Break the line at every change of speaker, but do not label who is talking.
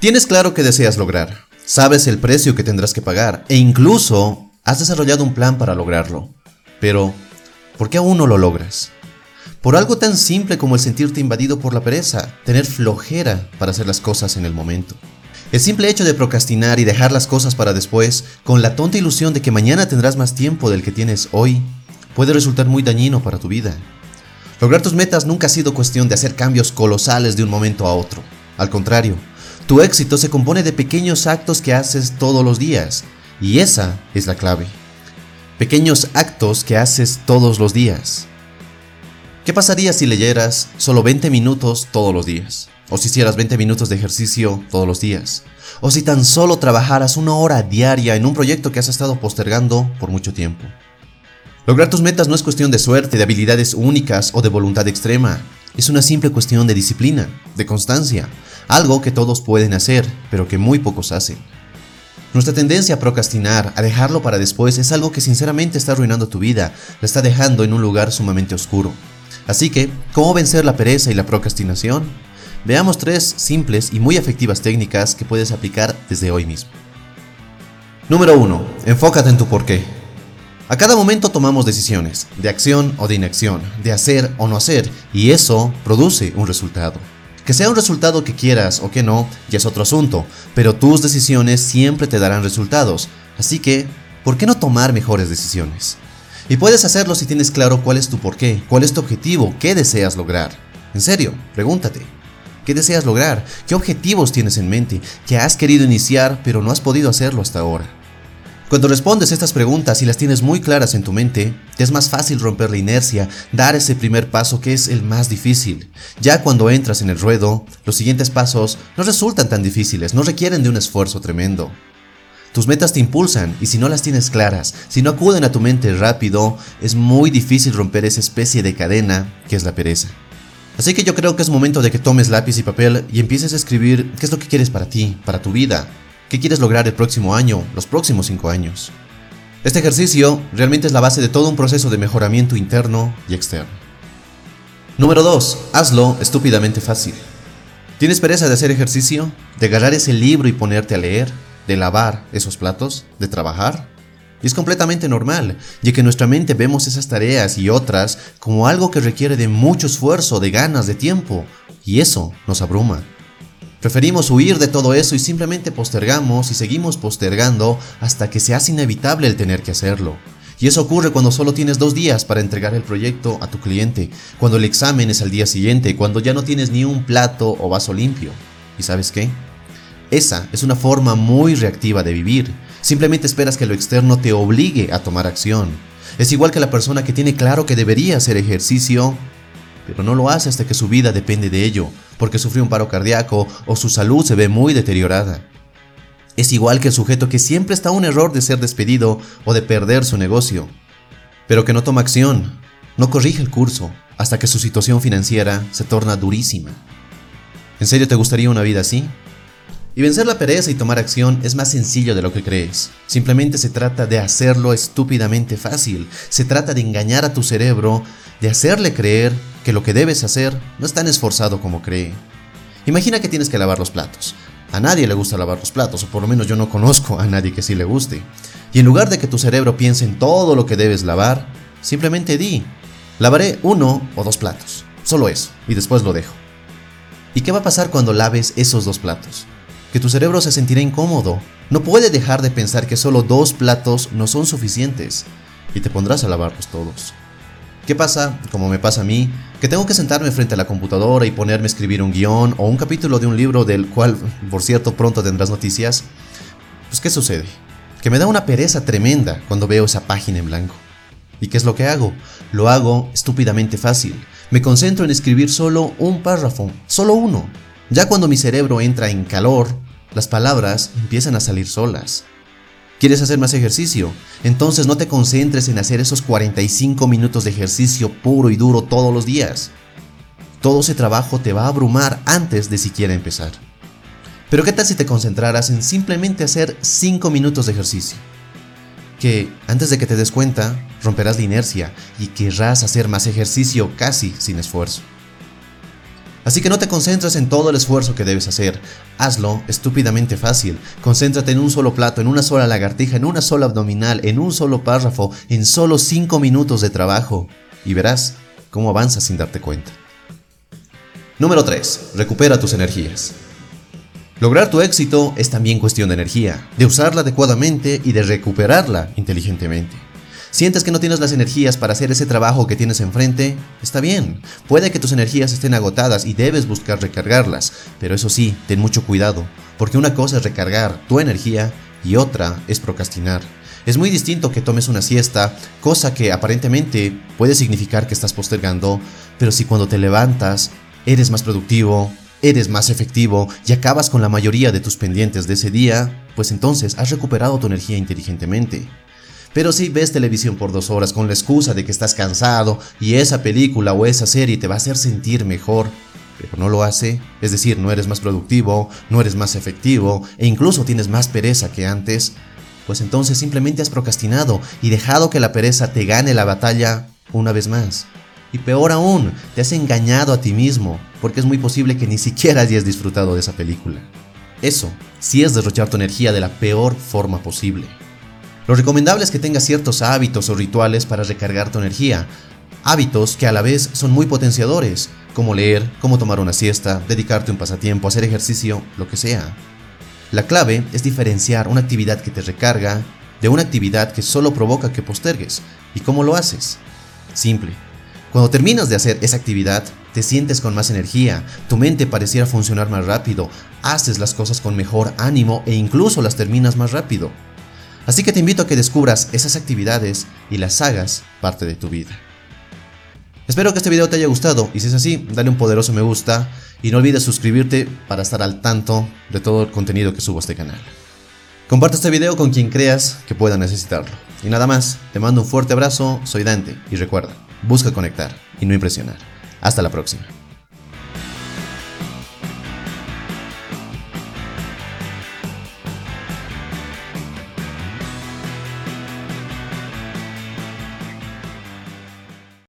Tienes claro que deseas lograr, sabes el precio que tendrás que pagar e incluso has desarrollado un plan para lograrlo. Pero, ¿por qué aún no lo logras? Por algo tan simple como el sentirte invadido por la pereza, tener flojera para hacer las cosas en el momento. El simple hecho de procrastinar y dejar las cosas para después, con la tonta ilusión de que mañana tendrás más tiempo del que tienes hoy, puede resultar muy dañino para tu vida. Lograr tus metas nunca ha sido cuestión de hacer cambios colosales de un momento a otro. Al contrario, tu éxito se compone de pequeños actos que haces todos los días, y esa es la clave. Pequeños actos que haces todos los días. ¿Qué pasaría si leyeras solo 20 minutos todos los días? O si hicieras 20 minutos de ejercicio todos los días? O si tan solo trabajaras una hora diaria en un proyecto que has estado postergando por mucho tiempo? Lograr tus metas no es cuestión de suerte, de habilidades únicas o de voluntad extrema. Es una simple cuestión de disciplina, de constancia, algo que todos pueden hacer, pero que muy pocos hacen. Nuestra tendencia a procrastinar, a dejarlo para después, es algo que sinceramente está arruinando tu vida, la está dejando en un lugar sumamente oscuro. Así que, ¿cómo vencer la pereza y la procrastinación? Veamos tres simples y muy efectivas técnicas que puedes aplicar desde hoy mismo. Número 1. Enfócate en tu porqué. A cada momento tomamos decisiones, de acción o de inacción, de hacer o no hacer, y eso produce un resultado. Que sea un resultado que quieras o que no, ya es otro asunto, pero tus decisiones siempre te darán resultados, así que, ¿por qué no tomar mejores decisiones? Y puedes hacerlo si tienes claro cuál es tu porqué, cuál es tu objetivo, qué deseas lograr. En serio, pregúntate. ¿Qué deseas lograr? ¿Qué objetivos tienes en mente? ¿Qué has querido iniciar pero no has podido hacerlo hasta ahora? Cuando respondes estas preguntas y las tienes muy claras en tu mente, te es más fácil romper la inercia, dar ese primer paso que es el más difícil. Ya cuando entras en el ruedo, los siguientes pasos no resultan tan difíciles, no requieren de un esfuerzo tremendo. Tus metas te impulsan y si no las tienes claras, si no acuden a tu mente rápido, es muy difícil romper esa especie de cadena que es la pereza. Así que yo creo que es momento de que tomes lápiz y papel y empieces a escribir qué es lo que quieres para ti, para tu vida, qué quieres lograr el próximo año, los próximos cinco años. Este ejercicio realmente es la base de todo un proceso de mejoramiento interno y externo. Número 2. Hazlo estúpidamente fácil. ¿Tienes pereza de hacer ejercicio? ¿De agarrar ese libro y ponerte a leer? de lavar esos platos, de trabajar. Y es completamente normal, ya que en nuestra mente vemos esas tareas y otras como algo que requiere de mucho esfuerzo, de ganas, de tiempo, y eso nos abruma. Preferimos huir de todo eso y simplemente postergamos y seguimos postergando hasta que se hace inevitable el tener que hacerlo. Y eso ocurre cuando solo tienes dos días para entregar el proyecto a tu cliente, cuando el examen es al día siguiente, cuando ya no tienes ni un plato o vaso limpio. ¿Y sabes qué? Esa es una forma muy reactiva de vivir. Simplemente esperas que lo externo te obligue a tomar acción. Es igual que la persona que tiene claro que debería hacer ejercicio, pero no lo hace hasta que su vida depende de ello, porque sufrió un paro cardíaco o su salud se ve muy deteriorada. Es igual que el sujeto que siempre está a un error de ser despedido o de perder su negocio, pero que no toma acción, no corrige el curso, hasta que su situación financiera se torna durísima. ¿En serio te gustaría una vida así? Y vencer la pereza y tomar acción es más sencillo de lo que crees. Simplemente se trata de hacerlo estúpidamente fácil. Se trata de engañar a tu cerebro, de hacerle creer que lo que debes hacer no es tan esforzado como cree. Imagina que tienes que lavar los platos. A nadie le gusta lavar los platos, o por lo menos yo no conozco a nadie que sí le guste. Y en lugar de que tu cerebro piense en todo lo que debes lavar, simplemente di, lavaré uno o dos platos. Solo eso, y después lo dejo. ¿Y qué va a pasar cuando laves esos dos platos? que tu cerebro se sentirá incómodo. No puede dejar de pensar que solo dos platos no son suficientes y te pondrás a lavarlos todos. ¿Qué pasa, como me pasa a mí, que tengo que sentarme frente a la computadora y ponerme a escribir un guion o un capítulo de un libro del cual, por cierto, pronto tendrás noticias? Pues ¿qué sucede? Que me da una pereza tremenda cuando veo esa página en blanco. ¿Y qué es lo que hago? Lo hago estúpidamente fácil. Me concentro en escribir solo un párrafo, solo uno, ya cuando mi cerebro entra en calor, las palabras empiezan a salir solas. ¿Quieres hacer más ejercicio? Entonces no te concentres en hacer esos 45 minutos de ejercicio puro y duro todos los días. Todo ese trabajo te va a abrumar antes de siquiera empezar. Pero ¿qué tal si te concentraras en simplemente hacer 5 minutos de ejercicio? Que antes de que te des cuenta, romperás la inercia y querrás hacer más ejercicio casi sin esfuerzo. Así que no te concentres en todo el esfuerzo que debes hacer. Hazlo estúpidamente fácil. Concéntrate en un solo plato, en una sola lagartija, en una sola abdominal, en un solo párrafo, en solo 5 minutos de trabajo. Y verás cómo avanzas sin darte cuenta. Número 3. Recupera tus energías. Lograr tu éxito es también cuestión de energía, de usarla adecuadamente y de recuperarla inteligentemente. ¿Sientes que no tienes las energías para hacer ese trabajo que tienes enfrente? Está bien, puede que tus energías estén agotadas y debes buscar recargarlas, pero eso sí, ten mucho cuidado, porque una cosa es recargar tu energía y otra es procrastinar. Es muy distinto que tomes una siesta, cosa que aparentemente puede significar que estás postergando, pero si cuando te levantas eres más productivo, eres más efectivo y acabas con la mayoría de tus pendientes de ese día, pues entonces has recuperado tu energía inteligentemente. Pero si ves televisión por dos horas con la excusa de que estás cansado y esa película o esa serie te va a hacer sentir mejor, pero no lo hace, es decir, no eres más productivo, no eres más efectivo e incluso tienes más pereza que antes, pues entonces simplemente has procrastinado y dejado que la pereza te gane la batalla una vez más. Y peor aún, te has engañado a ti mismo, porque es muy posible que ni siquiera hayas disfrutado de esa película. Eso sí es derrochar tu energía de la peor forma posible. Lo recomendable es que tengas ciertos hábitos o rituales para recargar tu energía. Hábitos que a la vez son muy potenciadores, como leer, como tomar una siesta, dedicarte un pasatiempo, hacer ejercicio, lo que sea. La clave es diferenciar una actividad que te recarga de una actividad que solo provoca que postergues. ¿Y cómo lo haces? Simple. Cuando terminas de hacer esa actividad, te sientes con más energía, tu mente pareciera funcionar más rápido, haces las cosas con mejor ánimo e incluso las terminas más rápido. Así que te invito a que descubras esas actividades y las hagas parte de tu vida. Espero que este video te haya gustado y si es así, dale un poderoso me gusta y no olvides suscribirte para estar al tanto de todo el contenido que subo a este canal. Comparte este video con quien creas que pueda necesitarlo. Y nada más, te mando un fuerte abrazo, soy Dante y recuerda, busca conectar y no impresionar. Hasta la próxima.